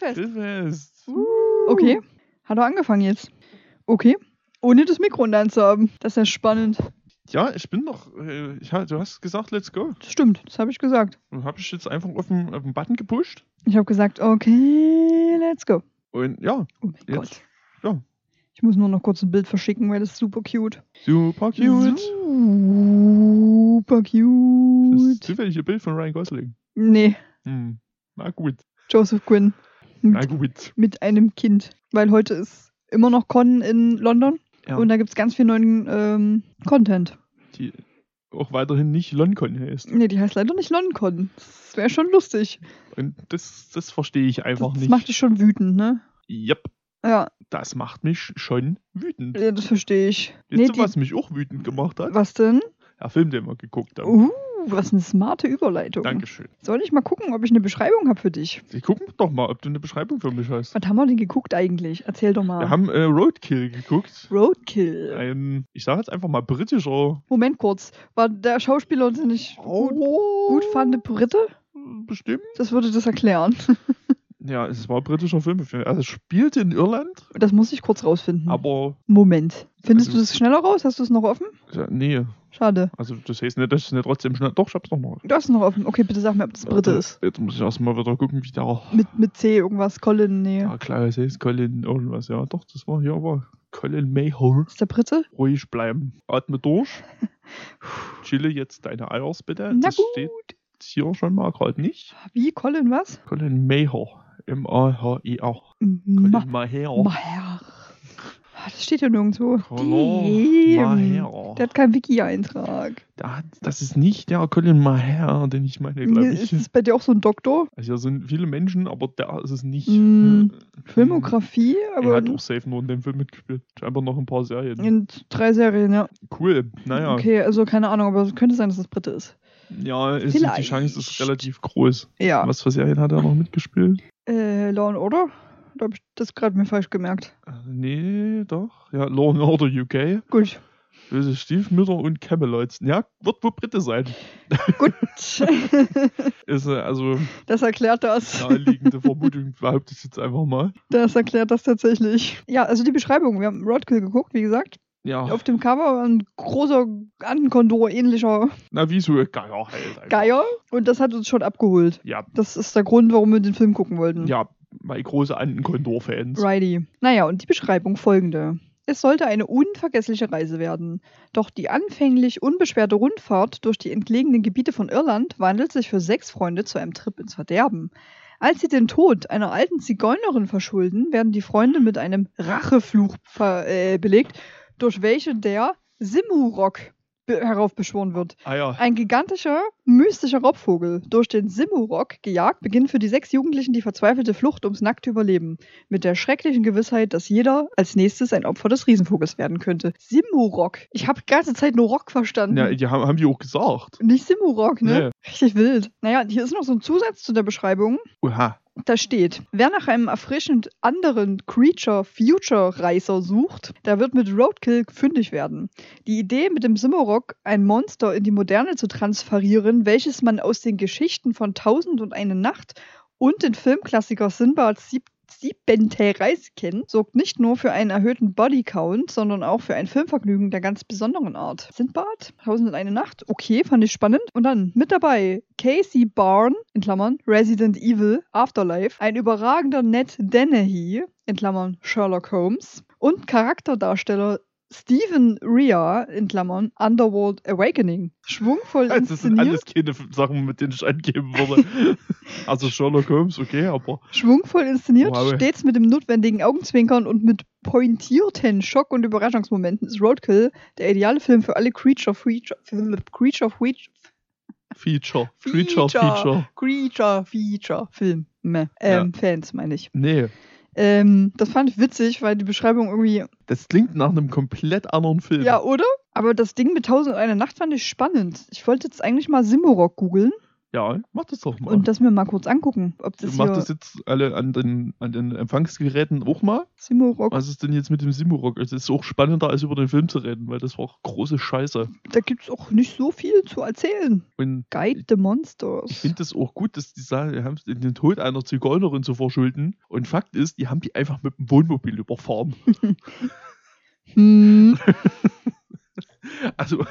Grillfest. Grillfest. Okay. Hat er angefangen jetzt. Okay. Ohne das Mikro in der Hand zu haben. Das ist ja spannend. Ja, ich bin doch. Äh, du hast gesagt, let's go. Das stimmt, das habe ich gesagt. Und habe ich jetzt einfach auf den, auf den Button gepusht. Ich habe gesagt, okay, let's go. Und ja, Oh mein Jetzt, Gott. ja. Ich muss nur noch kurz ein Bild verschicken, weil das ist super cute. super cute. Super Das ist cute. zufällig ein Bild von Ryan Gosling. Nee, Hm. Na gut. Joseph Quinn. Mit, mit einem Kind. Weil heute ist immer noch Con in London. Ja. Und da gibt es ganz viel neuen ähm, Content. Die auch weiterhin nicht Loncon heißt. Nee, die heißt leider nicht LonCon. Das wäre schon lustig. Und das, das verstehe ich einfach das nicht. macht dich schon wütend, ne? Yep, Ja, das macht mich schon wütend. ja das verstehe ich. Wisst Nee, ihr, die, was mich auch wütend gemacht hat? was denn? Der Film, den wir geguckt haben. Uh, was eine smarte Überleitung. Dankeschön. Soll ich mal gucken, ob ich eine Beschreibung habe für dich? Sie gucken doch mal, ob du eine Beschreibung für mich hast. Was haben wir denn geguckt eigentlich? Erzähl doch mal. Wir haben äh, Roadkill geguckt. Roadkill. Ein, ich sage jetzt einfach mal britischer. Moment kurz. War der Schauspieler, den ich gut, gut fand, eine Brite? Bestimmt. Das würde das erklären. Ja, es war ein britischer Film. Also es spielte in Irland, Das muss ich kurz rausfinden. aber Moment. Findest Also- du das schneller raus? Hast du es noch offen? ja, nee. Schade. Also das heißt nicht, dass ich nicht trotzdem schnell. Doch, ich hab's noch mal. Du hast es noch offen. Okay, bitte sag mir, ob das Brite ist. Jetzt muss ich erstmal wieder gucken, wie der. Mit, mit C irgendwas. Colin, nee. Ja, klar, es heißt Colin irgendwas. Ja, doch, das war hier aber Colin Mayhole. Ist der Brite? Ruhig bleiben. Atme durch. Chille jetzt deine Eiers bitte. Na das gut. steht hier schon mal gerade nicht. Wie? Colin was? Colin Mayhole. M-A-H-I-A. Ma Colin Mayhole. Maher. Ah, Das steht ja nirgendwo. Damn. Der hat keinen Wiki-Eintrag. Da Das ist nicht der Colin Maher, den ich meine, glaube ich. Ist das bei dir auch so ein Doktor? Also hier sind viele Menschen, aber der ist es nicht. Mm, Filmografie, Er aber hat auch safe nur in dem Film mitgespielt. Scheinbar noch ein paar Serien. in drei Serien, ja. Cool. Naja. Okay, also keine Ahnung, aber es könnte sein, dass das Brite ist. Ja, ist, die Chance ist relativ groß. Ja. Was für Serien hat er noch mitgespielt? Äh, Law and Order? Da habe ich das gerade mir falsch gemerkt. Äh, Nee, doch. Ja, Law and Order UK. Gut. Böse Stiefmütter und Camelot. Ja, wird wohl Brite sein. Gut. Ist äh, also das erklärt das. naheliegende Vermutung, behaupte ich jetzt einfach mal. Das erklärt das tatsächlich. Ja, also die Beschreibung. Wir haben Roadkill geguckt, wie gesagt. Ja, Auf dem Cover war ein großer Antenkondor ähnlicher na wie so ein Geier halt. einfach. Geier. Und das hat uns schon abgeholt. Ja, Das ist der Grund, warum wir den Film gucken wollten. ja, bei große Antenkondor-Fans. Righty. Naja, und die Beschreibung folgende. Es sollte eine unvergessliche Reise werden. Doch die anfänglich unbeschwerte Rundfahrt durch die entlegenen Gebiete von Irland wandelt sich für sechs Freunde zu einem Trip ins Verderben. Als sie den Tod einer alten Zigeunerin verschulden, werden die Freunde mit einem Rachefluch äh, belegt, durch welche der Simurok be heraufbeschworen wird. Ah ja, Ein gigantischer, mystischer Raubvogel, durch den Simurok gejagt, beginnt für die sechs Jugendlichen die verzweifelte Flucht ums nackte Überleben. Mit der schrecklichen Gewissheit, dass jeder als nächstes ein Opfer des Riesenvogels werden könnte. Simurok. Ich habe die ganze Zeit nur Rock verstanden. ja die haben, haben die auch gesagt. Nicht Simurok, ne? Nee. Richtig wild. Naja, hier ist noch so ein Zusatz zu der Beschreibung. Oha. Da steht, wer nach einem erfrischend anderen Creature-Future-Reißer sucht, der wird mit Roadkill fündig werden. Die Idee, mit dem Simorok ein Monster in die Moderne zu transferieren, welches man aus den Geschichten von Tausend und eine Nacht und den Filmklassiker Sinbad Sieb Siebente Reise kennt, sorgt nicht nur für einen erhöhten Bodycount, sondern auch für ein Filmvergnügen der ganz besonderen Art. Sindbad, Tausend und eine Nacht, okay, fand ich spannend. Und dann mit dabei Casey Barn, in Klammern, Resident Evil, Afterlife, ein überragender Ned Dennehy, in Klammern Sherlock Holmes, und Charakterdarsteller Stephen Rea, in Klammern Underworld Awakening. Schwungvoll Das sind inszeniert. alles keine Sachen, mit denen ich angeben würde. also Sherlock Holmes, okay, aber Schwungvoll inszeniert, Wow. stets mit dem notwendigen Augenzwinkern und mit pointierten Schock- und Überraschungsmomenten ist Roadkill der ideale Film für alle Creature Feature Creature Feature Feature. Creature, Feature. Feature. Creature Feature Film ähm, Fans meine ich. Nee, Ähm, das fand ich witzig, weil die Beschreibung irgendwie das klingt nach einem komplett anderen Film. ja oder? Aber das Ding mit Tausend und eine Nacht fand ich spannend. Ich wollte jetzt eigentlich mal Simorok googeln. Ja, mach das doch mal. und das mir mal kurz angucken, ob du das machst hier das jetzt alle an den, an den Empfangsgeräten auch mal. Simorok, Was ist denn jetzt mit dem Simurok? Es ist auch spannender, als über den Film zu reden, weil das war auch große Scheiße. da gibt es auch nicht so viel zu erzählen. Und Guide the Monsters. ich finde das auch gut, dass die sagen, die haben den Tod einer Zigeunerin zu verschulden. Und Fakt ist, die haben die einfach mit dem Wohnmobil überfahren. hm, Also,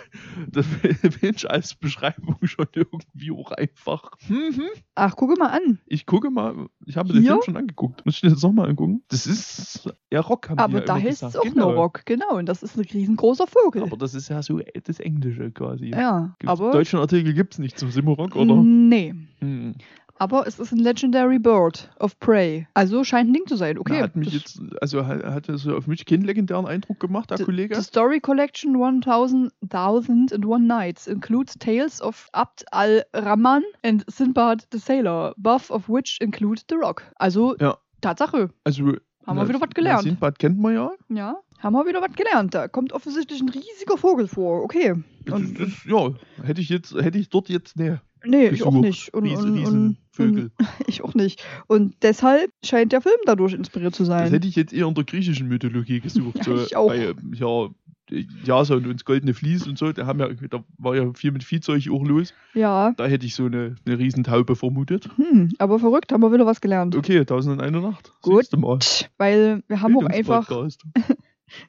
das ich als Beschreibung schon irgendwie auch einfach. Mhm. ach, gucke mal an. Ich gucke mal, ich habe den? Film schon angeguckt. Muss ich den jetzt nochmal angucken? Das ist ja Rock, haben Aber ja da heißt es auch Genau. Norok, genau. Und das ist ein riesengroßer Vogel. Aber das ist ja so das Englische quasi. ja, Gibt's- aber. deutschen Artikel gibt es nicht zum Simmerrock, oder? Nee. Hm. Aber es ist ein Legendary Bird of Prey. Also scheint ein Ding zu sein. Okay. Okay, hat mich das- jetzt, also hat, hat er so auf mich keinen legendären Eindruck gemacht, der The- Kollege. The Story Collection 1000 1000 and One Nights includes tales of Abd al-Rahman and Sinbad the Sailor, both of which include The Rock. Also, Ja. Tatsache. also, Haben wir wieder was gelernt. Sindbad kennt man ja. Ja, haben wir wieder was gelernt. Da kommt offensichtlich ein riesiger Vogel vor. Okay. Das, Und, das, ja, hätte ich jetzt, hätte ich dort jetzt, ne, nee, ich auch gesucht. nicht. Und, Riesen, und, und, Vögel. ich auch nicht. Und deshalb scheint der Film dadurch inspiriert zu Das sein. hätte ich jetzt eher in der griechischen Mythologie gesucht. Ja, so ich auch. Bei, ja, Jason und das goldene Vlies und so, da, haben ja, da war ja viel mit Viehzeug auch los. Ja. Da hätte ich so eine, eine Riesentaube vermutet. Hm, aber verrückt, haben wir wieder was gelernt. Okay, 1001 Nacht. Gut. Mal. Weil wir haben auch einfach.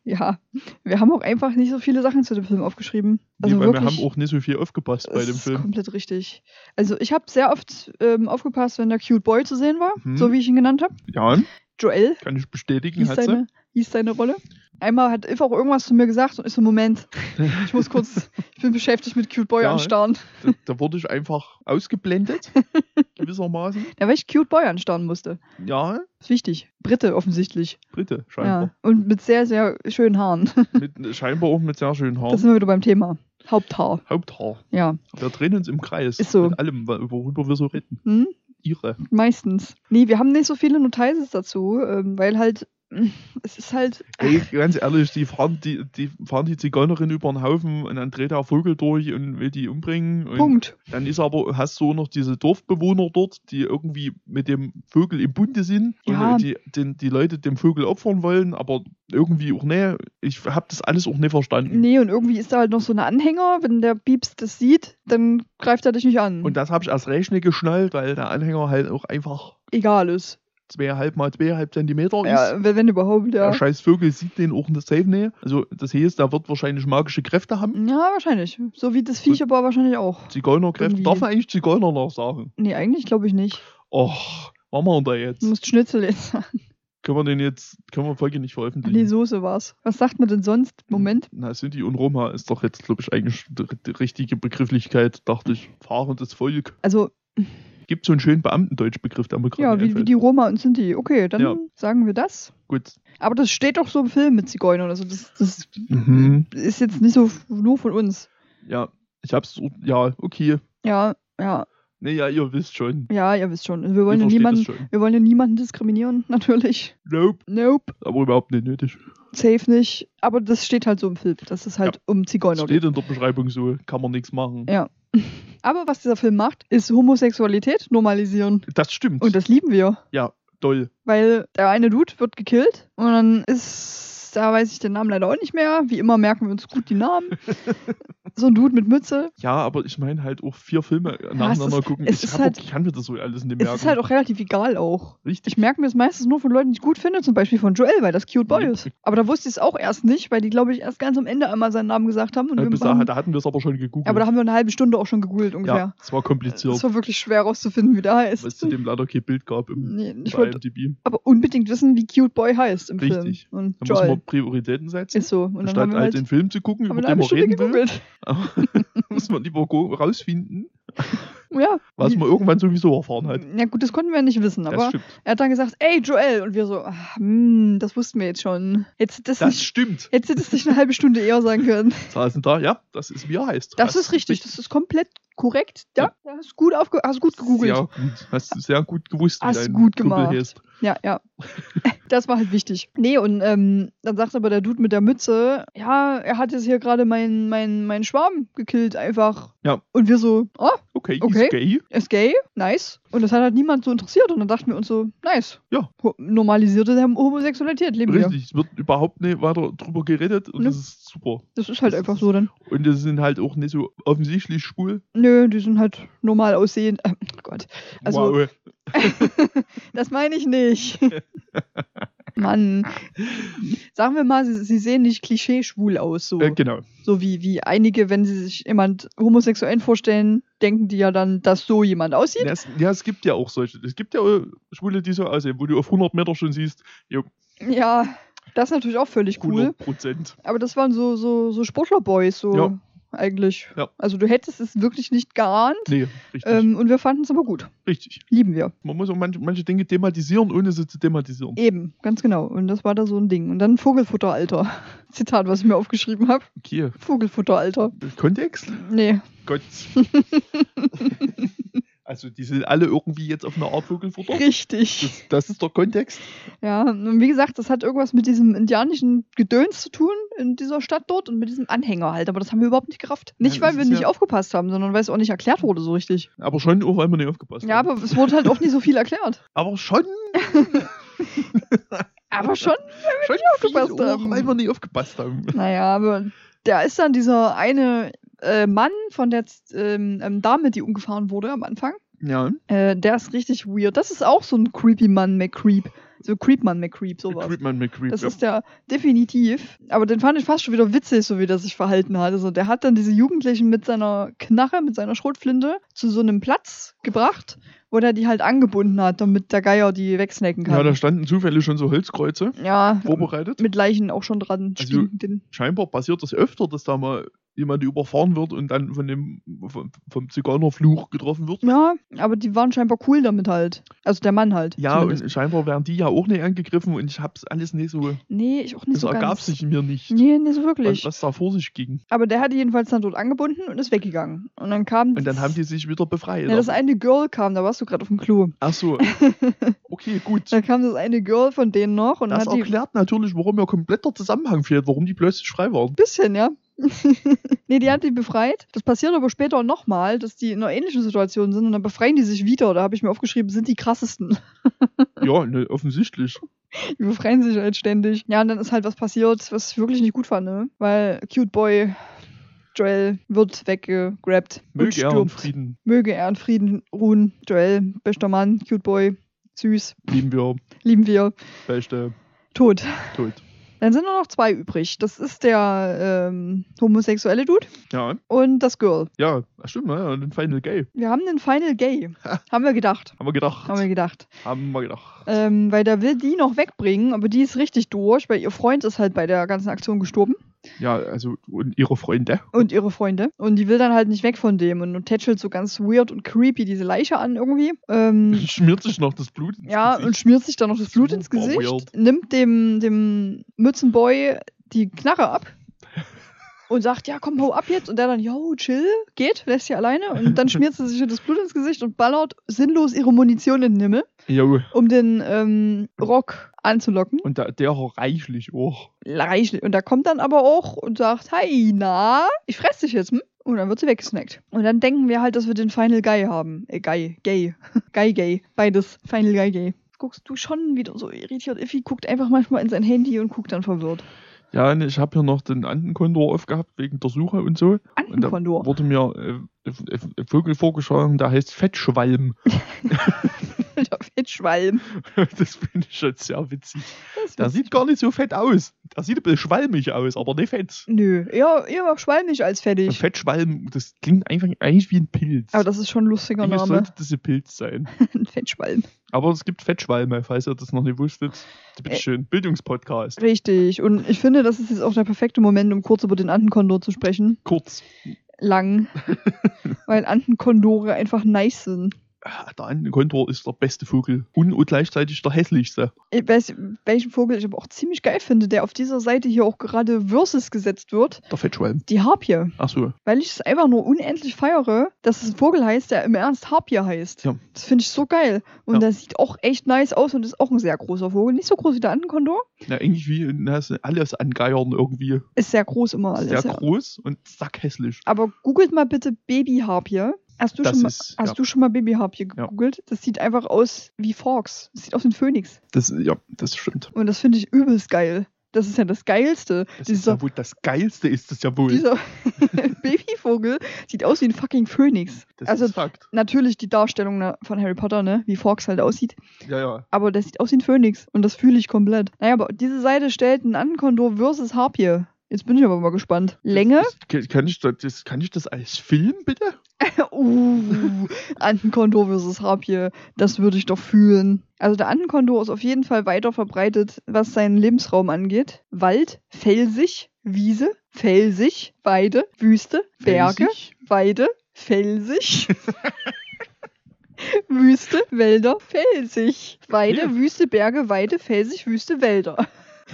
ja, wir haben auch einfach nicht so viele Sachen zu dem Film aufgeschrieben. Nee, Also weil wir wirklich, haben auch nicht so viel aufgepasst bei das dem ist Film. komplett richtig. Also ich habe sehr oft ähm, aufgepasst, wenn der Cute Boy zu sehen war, Mhm. so wie ich ihn genannt habe. Ja, Joel kann ich bestätigen, hieß seine, hieß seine Rolle. Einmal hat If auch irgendwas zu mir gesagt und ich so, Moment, ich muss kurz, ich bin beschäftigt mit Cute Boy Ja. anstarren. Da, da wurde ich einfach ausgeblendet, gewissermaßen. Ja, weil ich Cute Boy anstarren musste. Ja, Ist wichtig. Brite offensichtlich. Britte, scheinbar. Ja. Und mit sehr, sehr schönen Haaren. Mit, scheinbar auch mit sehr schönen Da Haaren. sind wir wieder beim Thema. Haupthaar. Haupthaar. Ja. Wir drehen uns im Kreis. Ist so. Mit allem, worüber wir so reden. Hm? Ihre. Meistens. Nee, wir haben nicht so viele Notices dazu, ähm, weil halt, es ist halt, Ey, ganz ehrlich, die fahren die, die fahren die Zigeunerin über den Haufen und dann dreht der Vogel durch und will die umbringen. Punkt. Dann ist aber, hast du noch diese Dorfbewohner dort, die irgendwie mit dem Vögel im Bunde sind Ja. und die, den, die Leute dem Vögel opfern wollen, aber irgendwie auch ne, ich habe das alles auch nicht verstanden. Nee, und irgendwie ist da halt noch so ein Anhänger, wenn der Pieps das sieht, dann greift er dich nicht an. Und das habe ich erst recht nicht geschnallt, weil der Anhänger halt auch einfach Egal ist. Zweieinhalb mal zweieinhalb Zentimeter ist. Ja, wenn, wenn überhaupt, ja. Der scheiß Vögel sieht den auch nicht safe nicht. Also das heißt, der wird wahrscheinlich magische Kräfte haben. Ja, wahrscheinlich. So wie das Viech aber wahrscheinlich auch. Zigeunerkräfte. Irgendwie. Darf man eigentlich Zigeuner noch sagen? Nee, eigentlich glaube ich nicht. Och, was machen wir da jetzt? Du musst Schnitzel jetzt sagen. Können wir den jetzt, können wir Folge nicht veröffentlichen? nee, Soße war's. Was sagt man denn sonst? Moment. Na, Sinti und Roma ist doch jetzt, glaube ich, eigentlich die, die richtige Begrifflichkeit, dachte ich. Fahrendes Volk. Also, Gibt so einen schönen Beamtendeutschbegriff, der mir gerade ja, wie, wie die Roma und Sinti. Okay, dann Ja. sagen wir das. Gut. Aber das steht doch so im Film mit Zigeunern. Also, das, das Mhm. ist jetzt nicht so nur von uns. Ja, ich hab's, so- ja, okay. Ja, ja, Nee, ja, ihr wisst schon. ja, ihr wisst schon. Wir wollen, ja niemanden, wir wollen ja niemanden diskriminieren, natürlich. Nope. Nope, Aber überhaupt nicht nötig. safe nicht. Aber das steht halt so im Film, dass es halt um Zigeuner geht. Steht in der Beschreibung so, kann man nichts machen. Ja. Aber was dieser Film macht, ist Homosexualität normalisieren. Das stimmt. Und das lieben wir. ja, toll. Weil der eine Dude wird gekillt und dann ist, da weiß ich den Namen leider auch nicht mehr. Wie immer merken wir uns gut die Namen. so ein Dude mit Mütze. Ja, aber ich meine halt auch vier Filme es nacheinander ist- gucken. es ich halt- auch, ich kann mir das so alles nicht Es merken. ist halt auch relativ egal auch. richtig. Ich merke mir das meistens nur von Leuten, die ich gut finde, zum Beispiel von Joel, weil das Cute Boy Ja. ist. Aber da wusste ich es auch erst nicht, weil die, glaube ich, erst ganz am Ende einmal seinen Namen gesagt haben. Und Äh, wir haben, da hatten wir es aber schon gegoogelt. aber da haben wir eine halbe Stunde auch schon gegoogelt ungefähr. ja, es war kompliziert, Es war wirklich schwer rauszufinden, wie der heißt. weil es zu dem leider kein Bild gab im Nee, ich bei wollte IMDb. aber unbedingt wissen, wie Cute Boy heißt im Richtig. Film. Und Da muss Joel man Prioritäten setzen. ist so. Und Anstatt halt halt, den Film zu gucken, über den man reden will, muss man lieber rausfinden, Ja. was man irgendwann sowieso erfahren hat. Ja gut, das konnten wir nicht wissen, Das aber er hat dann gesagt, ey Joel, und wir so, ach, hm, das wussten wir jetzt schon. Du das, Das nicht, stimmt. hättest du das nicht eine halbe Stunde eher sagen können. Saßen da, ja, das ist wie er heißt. Das Hast ist richtig, das ist komplett korrekt. Ja, da hast du gut, aufge hast gut gegoogelt. Sehr gut. Hast du sehr gut gewusst, wie Hast dein gut Kumpel gemacht. heißt. Ja, ja. Das war halt wichtig. Nee, und ähm, dann sagt aber der Dude mit der Mütze, ja, er hat jetzt hier gerade meinen mein, mein Schwarm gekillt, einfach. Ja. Und wir so, oh, okay, Okay. ist gay. Ist gay, nice. Und das hat halt niemand so interessiert. Und dann dachten wir uns so, nice. Ja. Ho- Normalisierte Hom- Homosexualität, leben wir. Richtig, es wird überhaupt nicht weiter drüber geredet und Nö. das ist super. Das ist halt Das einfach ist- so dann. Und die sind halt auch nicht so offensichtlich schwul. Nö, die sind halt normal aussehend. Äh, Gott, Also- wow. das meine ich nicht. Mann. Sagen wir mal, sie, sie sehen nicht klischee-schwul aus, so. Äh, genau. So wie, wie einige, wenn sie sich jemand Homosexuellen vorstellen, denken die ja dann, dass so jemand aussieht. Ja es, ja, es gibt ja auch solche. Es gibt ja Schwule, die so aussehen, wo du auf 100 Meter schon siehst, jo, Ja, das ist natürlich auch völlig cool. 100 Prozent. Aber das waren so, so, so Sportlerboys, so Ja. eigentlich. Ja. Also du hättest es wirklich nicht geahnt. Nee, richtig. Ähm, und wir fanden es aber gut. richtig. Lieben wir. Man muss auch manche, manche Dinge thematisieren, ohne sie zu thematisieren. Eben, ganz genau. Und das war da so ein Ding. Und dann Vogelfutteralter. Zitat, was ich mir aufgeschrieben habe. Okay. Vogelfutteralter. Kontext? Nee. Gott. also, die sind alle irgendwie jetzt auf einer Art Vogelfutter. Richtig. Das, das ist der Kontext. Ja, und wie gesagt, das hat irgendwas mit diesem indianischen Gedöns zu tun in dieser Stadt dort und mit diesem Anhänger halt. Aber das haben wir überhaupt nicht gerafft. Nicht, Ja, weil wir nicht ja- aufgepasst haben, sondern weil es auch nicht erklärt wurde so richtig. Aber schon auch, weil wir nicht aufgepasst Ja, haben. aber es wurde halt auch nicht so viel erklärt. Aber schon, Aber schon schon aufgepasst viel auch, haben. weil wir nicht aufgepasst haben. Naja, aber da ist dann dieser eine äh, Mann von der ähm, ähm, Dame, die umgefahren wurde am Anfang. Ja, Äh, der ist richtig weird. Das ist auch so ein creepy Mann McCreep. So Creepman McCreep, sowas. Creepman McCreep. Das ja. ist der definitiv. Aber den fand ich fast schon wieder witzig, so wie der sich verhalten hat. Also der hat dann diese Jugendlichen mit seiner Knarre, mit seiner Schrotflinte zu so einem Platz gebracht, wo der die halt angebunden hat, damit der Geier die wegsnacken ja, da kann. standen zufällig schon so Holzkreuze Ja, vorbereitet. mit Leichen auch schon dran. Also- stinkenden. Scheinbar passiert das öfter, dass da mal jemand überfahren wird und dann von dem vom, vom Zigeunerfluch getroffen wird. Ja, aber die waren scheinbar cool damit halt. Also der Mann halt. Ja, zumindest. und scheinbar werden die ja auch nicht angegriffen und ich hab's alles nicht so. Nee, ich auch nicht Das so ergab ganz. sich mir nicht, Nee, nicht so was, wirklich. was da vor sich ging. Aber der hat die jedenfalls dann dort angebunden und ist weggegangen. Und dann kam. Und dann haben die sich wieder befreit. Ja, das eine Girl kam, da warst du gerade auf dem Klo. Ach so. Okay, gut. Da kam das eine Girl von denen noch und Das hat die. erklärt natürlich, warum mir kompletter Zusammenhang fehlt, warum die plötzlich frei waren. Bisschen, ja. nee, die hat die befreit. Das passiert aber später nochmal, dass die in einer ähnlichen Situation sind und dann befreien die sich wieder. Da habe ich mir aufgeschrieben, sind die krassesten. Ja, ne, offensichtlich. Die befreien sich halt ständig. Ja, und dann ist halt was passiert, was ich wirklich nicht gut fand, ne? Weil Cute Boy Joel wird weggegrabt. Möge er in. Frieden. Möge er in Frieden ruhen. Joel, bester Mann, Cute Boy, süß, Lieben wir. lieben wir. Beste. Tot. Tot. Dann sind nur noch zwei übrig. Das ist der ähm, homosexuelle Dude Ja, und das Girl. ja, stimmt? Und ein Final Gay. Wir haben den Final Gay. Ha. haben wir gedacht. Haben wir gedacht. Haben wir gedacht. Haben wir gedacht. Ähm, weil der will die noch wegbringen, aber die ist richtig durch, weil ihr Freund ist halt bei der ganzen Aktion gestorben. Ja, also, und ihre Freunde. Und ihre Freunde. Und die will dann halt nicht weg von dem und, und tätschelt so ganz weird und creepy diese Leiche an irgendwie. Ähm, Schmiert sich noch das Blut. ins ja, Gesicht. und schmiert sich dann noch das Blut ins Super Gesicht. weird. Nimmt dem, dem Mützenboy die Knarre ab. Und sagt, ja, komm, hau ab jetzt. Und der dann, yo, chill, geht, lässt sie alleine. Und dann schmiert sie sich das Blut ins Gesicht und ballert sinnlos ihre Munition in den Himmel, Jo. um den ähm, Rock anzulocken. Und da, der reichlich auch. reichlich. Und da kommt dann aber auch und sagt, hi, na, ich fress dich jetzt, hm? Und dann wird sie weggesnackt. Und dann denken wir halt, dass wir den Final Guy haben. Äh, Guy, Gay. Guy, Gay. Beides. Final Guy, Gay. Guckst du schon wieder so irritiert. Iffi guckt einfach manchmal in sein Handy und guckt dann verwirrt. Ja, und ich habe hier noch den Antenkondor aufgehabt wegen der Suche und so. Und da wurde mir äh, ein Vogel vorgeschlagen, der heißt Fettschwalm. Der Fettschwalm. das finde ich schon sehr witzig. Das Der sieht gar nicht so fett aus. Der sieht ein bisschen schwalmig aus, aber nicht fett. Nö, eher, eher schwalmig als fettig. Fettschwalm, das klingt einfach eigentlich wie ein Pilz. Aber das ist schon ein lustiger Eigentlich Name. sollte das ein Pilz sein. Ein Fettschwalm. Aber es gibt Fettschwalme, falls ihr das noch nicht wusstet. Bitte schön, Bildungspodcast. Richtig. Und ich finde, das ist jetzt auch der perfekte Moment, um kurz über den Antenkondor zu sprechen. Kurz. Lang. Weil Antenkondore einfach nice sind. Ah, Der Antenkondor ist der beste Vogel und, und gleichzeitig der hässlichste. Ich weiß, welchen Vogel ich aber auch ziemlich geil finde, der auf dieser Seite hier auch gerade Versus gesetzt wird. Der Fettschwalm. Die Harpie. Ach so. Weil ich es einfach nur unendlich feiere, dass es ein Vogel heißt, der im Ernst Harpie heißt. Ja. Das finde ich so geil. Und Ja. der sieht auch echt nice aus und ist auch ein sehr großer Vogel. Nicht so groß wie der Antenkondor. Ja, eigentlich wie na, alles angeiern irgendwie. Ist sehr groß immer alles. Sehr ja. groß und sackhässlich. Aber googelt mal bitte Baby Harpie. Hast du, Das schon mal, ist- hast ja. du schon mal Babyharpie Ja. gegoogelt? Das sieht einfach aus wie Forks. Das sieht aus wie ein Phönix. Das, ja, das stimmt. Und das finde ich übelst geil. Das ist ja das Geilste. Das ist ja wohl das Geilste ist das ja wohl. dieser Babyvogel sieht aus wie ein fucking Phönix. das also ist Fakt. natürlich die Darstellung ne, von Harry Potter, ne, wie Forks halt aussieht. Ja, ja. Aber das sieht aus wie ein Phönix und das fühle ich komplett. Naja, aber diese Seite stellt einen Ankondor versus Harpie. Jetzt bin ich aber mal gespannt. Länge? Das, kann, ich das, das, kann ich das als Film bitte? uh, Antenkondor versus Harpie. Das würde ich doch fühlen. Also der Antenkondor ist auf jeden Fall weiter verbreitet, was seinen Lebensraum angeht. Wald, felsig, Wiese, felsig, Weide, Wüste, Berge, Felsig? Weide, felsig. Wüste, Wälder, felsig. Weide, Okay. Wüste, Berge, Weide, felsig, Wüste, Wälder.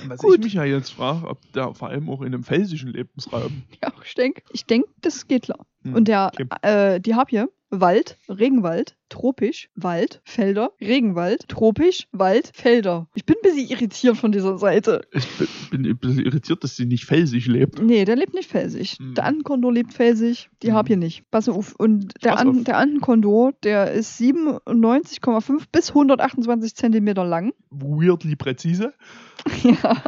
Was Gut. ich mich ja jetzt frage, ob der vor allem auch in einem felsischen Lebensraum. Ja, ich denke, ich denk, das geht klar. Hm, Und der, okay. äh, die Harpie, Wald, Regenwald, tropisch, Wald, Felder, Regenwald, tropisch, Wald, Felder. Ich bin ein bisschen irritiert von dieser Seite. Ich bin, bin ein bisschen irritiert, dass sie nicht felsig lebt. Nee, der lebt nicht felsig. Hm. Der Antenkondor lebt felsig, die Hm. Harpie nicht. Pass auf. Und der, Pass An der Antenkondor, der ist 97,5 bis 128 Zentimeter lang. Weirdly präzise. ja.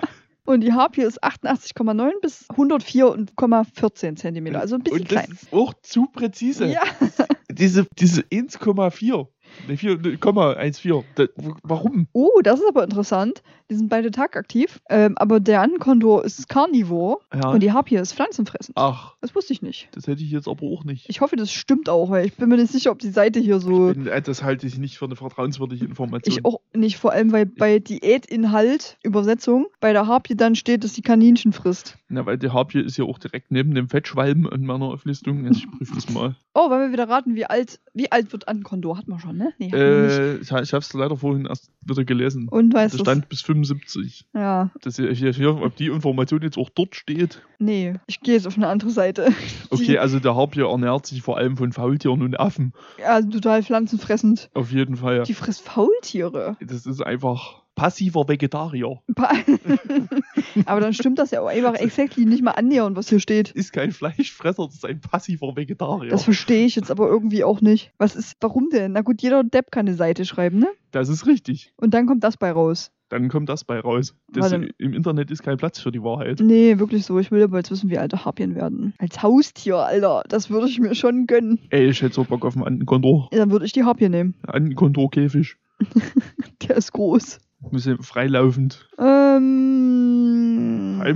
Und die Harpie ist 88,9 bis 104,14 Zentimeter. Also ein bisschen Und das klein. ist auch zu präzise. Ja, Diese, diese 1,4. Ne, 4,14. Da- Warum? Oh, das ist aber interessant. Die sind beide tagaktiv. Ähm, aber der Ankondor ist Carnivore Ja. und die Harpie ist pflanzenfressend. Ach, Das wusste ich nicht. das hätte ich jetzt aber auch nicht. Ich hoffe, das stimmt auch, weil ich bin mir nicht sicher, ob die Seite hier so. Bin- äh, Das halte ich nicht für eine vertrauenswürdige Information. Ich auch nicht, vor allem weil bei Diätinhalt, Übersetzung, bei der Harpie dann steht, dass sie Kaninchen frisst. Na, weil die Harpie ist ja auch direkt neben dem Fettschwalben in meiner Auflistung. Also ich prüfe das mal. Oh, wollen wir wieder raten, wie alt, wie alt wird Ankondor? Hat man schon, ne? Äh, ich ich habe es leider vorhin erst wieder gelesen. Und weißt Das du? stand bis 75. Ja, Das hier, hier, hier, ob die Information jetzt auch dort steht. nee. Ich gehe jetzt auf eine andere Seite. Okay, also der Harpie ernährt sich vor allem von Faultieren und Affen. Ja, total pflanzenfressend. Auf jeden Fall. Die frisst Faultiere. Das ist einfach passiver Vegetarier. Aber dann stimmt das ja auch einfach exactly nicht mal annähernd, was hier steht. Ist kein Fleischfresser, das ist ein passiver Vegetarier. Das verstehe ich jetzt aber irgendwie auch nicht. Was ist, warum denn? Na gut, jeder Depp kann eine Seite schreiben, ne? Das ist richtig. Und dann kommt das bei raus. Dann kommt das bei raus. Das, Warte. Im Internet ist kein Platz für die Wahrheit. Nee, wirklich so. Ich will aber jetzt wissen, wie alte Harpien werden. Als Haustier, Alter. Das würde ich mir schon gönnen. Ey, ich hätte so Bock auf einen Antenkondor. Ja, Dann würde ich die Harpie nehmen. Antenkondor-Käfig. Der ist groß. Bisschen freilaufend. Ähm.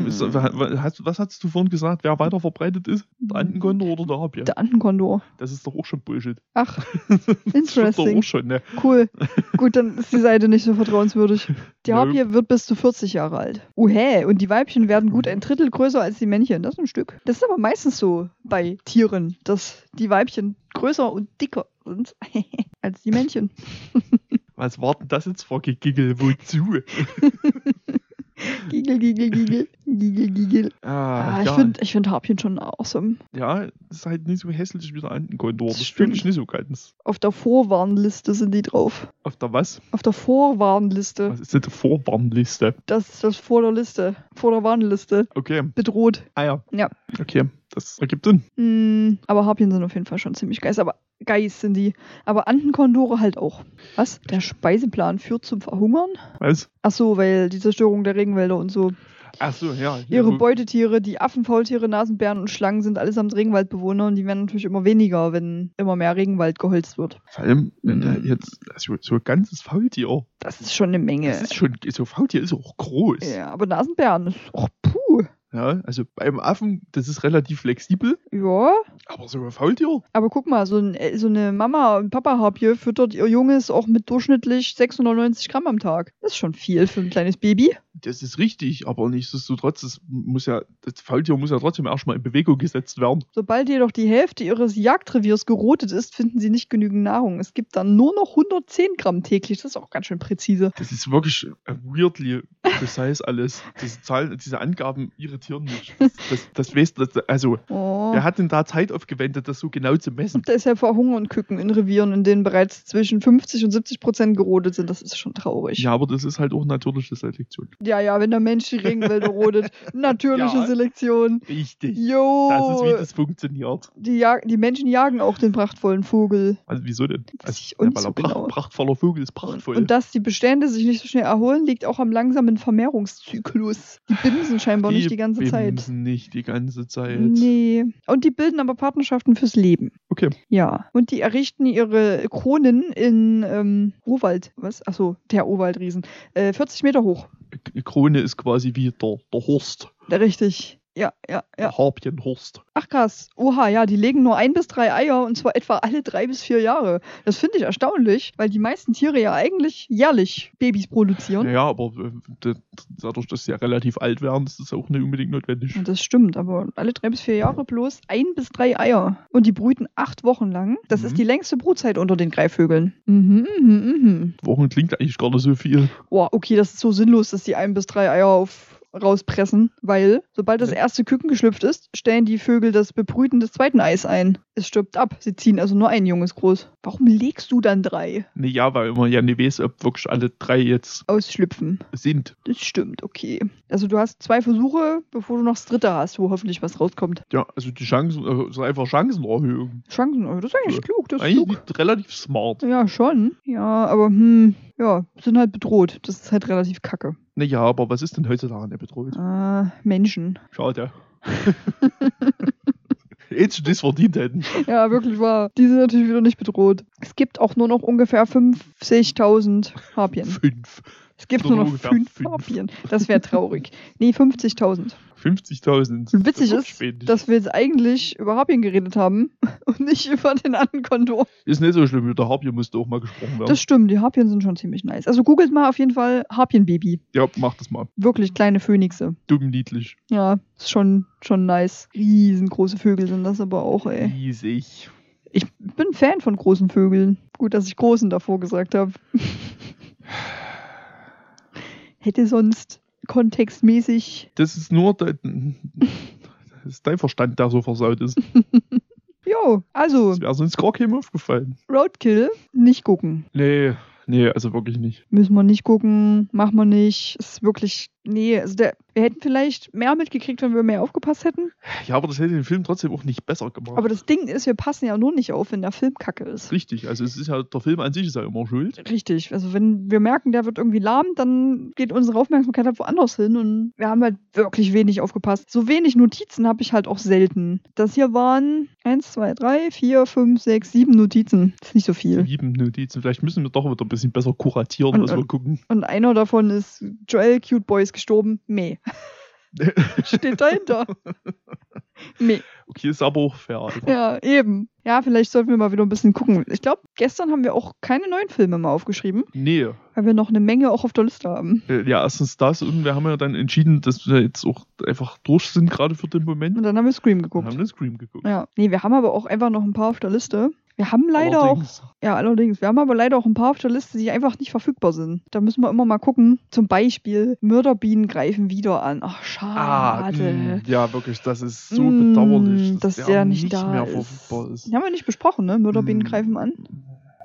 Ist, was, hast du vorhin gesagt, wer weiter verbreitet ist? Der Antenkondor oder der Harpie? Der Antenkondor. Das ist doch auch schon Bullshit. Ach, Das stimmt doch Interesting. auch schon, ne? cool. Gut, dann ist die Seite nicht so vertrauenswürdig. Die Nope. Wird bis zu 40 Jahre alt. Uh, hä? Und die Weibchen werden gut ein Drittel größer als die Männchen. Das ist ein Stück. Das ist aber meistens so bei Tieren, dass die Weibchen größer und dicker sind als die Männchen. Was war denn das jetzt für Gegigel? Wozu? Gigel, gigel, gigel. Gigel, gigel. Ah, Ah, ich ja, finde ich find Harpien schon awesome. ja, ist halt nicht so hässlich wie der Antenkondor. Das Das finde ich nicht so ganz. Auf der Vorwarnliste sind die drauf. Auf der was? Auf der Vorwarnliste. Was ist denn die Vorwarnliste? Das ist das vor der Liste. Vor der Warnliste. Okay. Bedroht. Ah ja. Ja. Okay, das ergibt Sinn. Mm, aber Harpien sind auf jeden Fall schon ziemlich geist. Aber geist sind die. Aber Antenkondore halt auch. Was? Der Speiseplan führt zum Verhungern? Was? Ach so, weil die Zerstörung der Regenwälder und so. Ach so, ja. Ihre wo- Beutetiere, die Affen, Faultiere, Nasenbären und Schlangen sind allesamt Regenwaldbewohner und die werden natürlich immer weniger, wenn immer mehr Regenwald geholzt wird. Vor allem, wenn da Mm. jetzt so, so ein ganzes Faultier. Das ist schon eine Menge. Das ist schon, so Faultier ist auch groß. ja, aber Nasenbären ist auch puh. Ja, also beim Affen, das ist relativ flexibel, Ja, aber so ein Faultier, aber guck mal, so, ein, so eine Mama und Papa Harpie füttert ihr Junges auch mit durchschnittlich 690 Gramm am Tag. Das ist schon viel für ein kleines Baby. das ist richtig, aber nichtsdestotrotz, das muss ja, das Faultier muss ja trotzdem erstmal in Bewegung gesetzt werden. Sobald jedoch die Hälfte ihres Jagdreviers gerotet ist, finden sie nicht genügend Nahrung. Es gibt dann nur noch 110 Gramm täglich. Das ist auch ganz schön präzise. Das ist wirklich äh, weirdly precise alles. Diese Zahlen, diese Angaben irritieren garantieren nicht. Das, das, weißt du, also, Oh. wer hat denn da Zeit aufgewendet, das so genau zu messen? Ist ja verhungern Küken in Revieren, in denen bereits zwischen 50 und 70 Prozent gerodet sind. Das ist schon traurig. Ja, aber das ist halt auch natürliche Selektion. ja, ja, wenn der Mensch die Regenwälder rodet. Natürliche Ja. Selektion. Richtig. Jo. Das ist, wie das funktioniert. die, jag die Menschen jagen auch den prachtvollen Vogel. Also, wieso denn? Also, ich ja, weil so pracht, genau. prachtvoller Vogel ist prachtvoll. Und dass die Bestände sich nicht so schnell erholen, liegt auch am langsamen Vermehrungszyklus. Die bimsen scheinbar nicht die ganze Zeit. bimsen nicht die ganze Zeit. Nee. Und die bilden aber Partnerschaften fürs Leben. Okay. Ja. Und die errichten ihre Kronen in ähm, Urwald. Was? Achso, der Urwaldriesen. Äh, 40 Meter hoch. Krone ist quasi wie der, der Horst. Richtig. Ja, ja, ja. Der Harpienhorst. Ach krass. Oha, ja, die legen nur ein bis drei Eier und zwar etwa alle drei bis vier Jahre. Das finde ich erstaunlich, weil die meisten Tiere ja eigentlich jährlich Babys produzieren. Ja, aber äh, dadurch, dass sie ja relativ alt werden, ist das auch nicht unbedingt notwendig. Das stimmt, aber alle drei bis vier Jahre bloß ein bis drei Eier. Und die brüten acht Wochen lang. Das Mhm. ist die längste Brutzeit unter den Greifvögeln. Mhm, mhm, mhm. Wochen klingt eigentlich gar nicht so viel. Boah, okay, das ist so sinnlos, dass die ein bis drei Eier auf rauspressen, weil sobald das erste Küken geschlüpft ist, stellen die Vögel das Bebrüten des zweiten Eis ein. Es stirbt ab. Sie ziehen also nur ein Junges groß. Warum legst du dann drei? Nee, ja, weil man ja nicht weiß, ob wirklich alle drei jetzt Ausschlüpfen. sind. Das stimmt, okay. Also du hast zwei Versuche, bevor du noch das dritte hast, wo hoffentlich was rauskommt. Ja, also die Chancen, äh, ist einfach Chancenerhöhung. Chancen, oh, das ist eigentlich Ja. klug, das ist Eigentlich klug. relativ smart. Ja, schon. Ja, aber hm, ja, sind halt bedroht. Das ist halt relativ kacke. Naja, aber was ist denn heutzutage nicht bedroht? Ah, Menschen. Schade. Jetzt schon das verdient hätten. Ja, wirklich wahr. Die sind natürlich wieder nicht bedroht. Es gibt auch nur noch ungefähr 50.000 Harpien. Fünf. Es gibt Nur nur noch fünf fünf. Harpien. Das wäre traurig. Nee, 50.000. 50.000. Witzig Das ist, dass wir jetzt eigentlich über Harpien geredet haben und nicht über den anderen Konto. ist nicht so schlimm. Mit der Harpie musste auch mal gesprochen werden. Das stimmt, die Harpien sind schon ziemlich nice. Also googelt mal auf jeden Fall Harpienbaby. ja, mach das mal. Wirklich kleine Phönixe. Dumm niedlich. Ja, ist schon, schon nice. Riesengroße Vögel sind das aber auch, ey. Riesig. Ich bin Fan von großen Vögeln. Gut, dass ich großen davor gesagt habe. Hätte sonst kontextmäßig. Das ist nur de das ist dein Verstand, der so versaut ist. Jo, also Das wäre sonst gar keinem aufgefallen. Roadkill nicht gucken. Nee, nee, also wirklich nicht. Müssen wir nicht gucken, machen wir nicht. Ist wirklich. Nee, also der, wir hätten vielleicht mehr mitgekriegt, wenn wir mehr aufgepasst hätten. Ja, aber das hätte den Film trotzdem auch nicht besser gemacht. Aber das Ding ist, wir passen ja nur nicht auf, wenn der Film kacke ist. Richtig, also es ist ja, der Film an sich ist ja immer schuld. Richtig. Also wenn wir merken, der wird irgendwie lahm, dann geht unsere Aufmerksamkeit halt woanders hin und wir haben halt wirklich wenig aufgepasst. So wenig Notizen habe ich halt auch selten. Das hier waren 1, 2, 3, 4, 5, 6, 7 Notizen. Das ist nicht so viel. Sieben Notizen. Vielleicht müssen wir doch wieder bisschen besser kuratieren, Und- was wir gucken. Und einer davon ist Joel Cute Boy ist gestorben. Meh. Steht dahinter. Meh. Okay, ist aber auch fair. Einfach. Ja, eben. Ja, vielleicht sollten wir mal wieder ein bisschen gucken. Ich glaube, gestern haben wir auch keine neuen Filme mal aufgeschrieben, Nee. weil wir noch eine Menge auch auf der Liste haben. Äh, Ja, erstens das und wir haben ja dann entschieden, dass wir jetzt auch einfach durch sind, gerade für den Moment. Und dann haben wir Scream geguckt. haben den Scream geguckt. Ja, nee, wir haben aber auch einfach noch ein paar auf der Liste. Wir haben leider Allerdings- auch, ja, allerdings, wir haben aber leider auch ein paar auf der Liste, die einfach nicht verfügbar sind. Da müssen wir immer mal gucken. Zum Beispiel, Mörderbienen greifen wieder an. Ach, Ah, schade. mh, ja, wirklich, das ist so Mm, bedauerlich, dass dass, der nicht nicht da mehr ist. verfügbar ist. Die haben wir nicht besprochen, ne? Mörderbienen Mm, greifen an.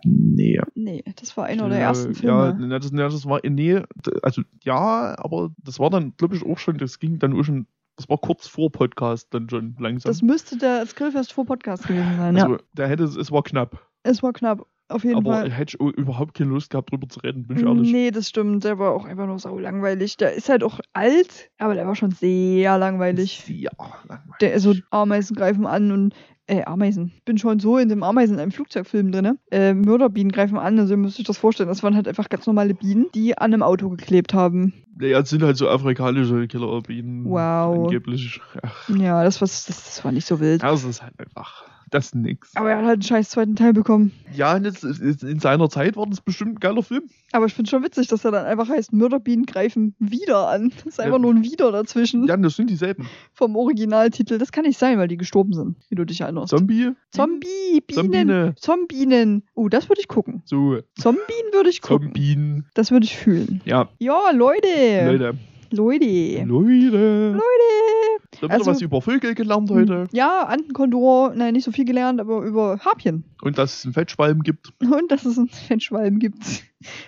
Nee. Nee, das war einer der Ja, ersten Ja, Filme. na, das, das war, nee, also ja, aber das war dann, glaube ich, auch schon, das ging dann auch schon, das war kurz vor Podcast dann schon langsam. Das müsste der Skillfest vor Podcast gewesen sein, ja. also, der hätte, es war knapp. Es war knapp, auf jeden aber Fall. hätte ich überhaupt keine Lust gehabt, drüber zu reden, bin ich ehrlich. Nee, das stimmt. Der war auch einfach nur sau langweilig. Der ist halt auch alt, aber der war schon sehr langweilig. Ja, langweilig. Der ist so Ameisen greifen an und äh, Ameisen. Ich bin schon so in dem Ameisen in einem Flugzeugfilm drin. Äh, Mörderbienen greifen an, also ihr müsst euch das vorstellen. Das waren halt einfach ganz normale Bienen, die an einem Auto geklebt haben. Ja, es sind halt so afrikanische Killerbienen. Wow. Angeblich. Ach, Ja, das, was, das, das war nicht so wild. das ist halt einfach, das ist nix. Aber er hat halt einen scheiß zweiten Teil bekommen. Ja, jetzt in seiner Zeit war das bestimmt ein geiler Film. Aber ich finde schon witzig, dass er dann einfach heißt, Mörderbienen greifen wieder an. Das ist einfach Ja. nur ein Wieder dazwischen Ja, das sind dieselben. vom Originaltitel. Das kann nicht sein, weil die gestorben sind, wie du dich erinnerst. Zombie? Zombie, Bienen. Zombine. Zombinen. Oh, das würde ich gucken. So, Zombien würde ich gucken. Zombien. Das würde ich fühlen. Ja, Ja, Leute. Leute. Leute. Leute. Leute. Da Also- was über Vögel gelernt heute. Ja, Antenkondor, nein, nicht so viel gelernt, aber über Harpien. Und dass es einen Fettschwalben gibt. Und dass es einen Fettschwalben gibt.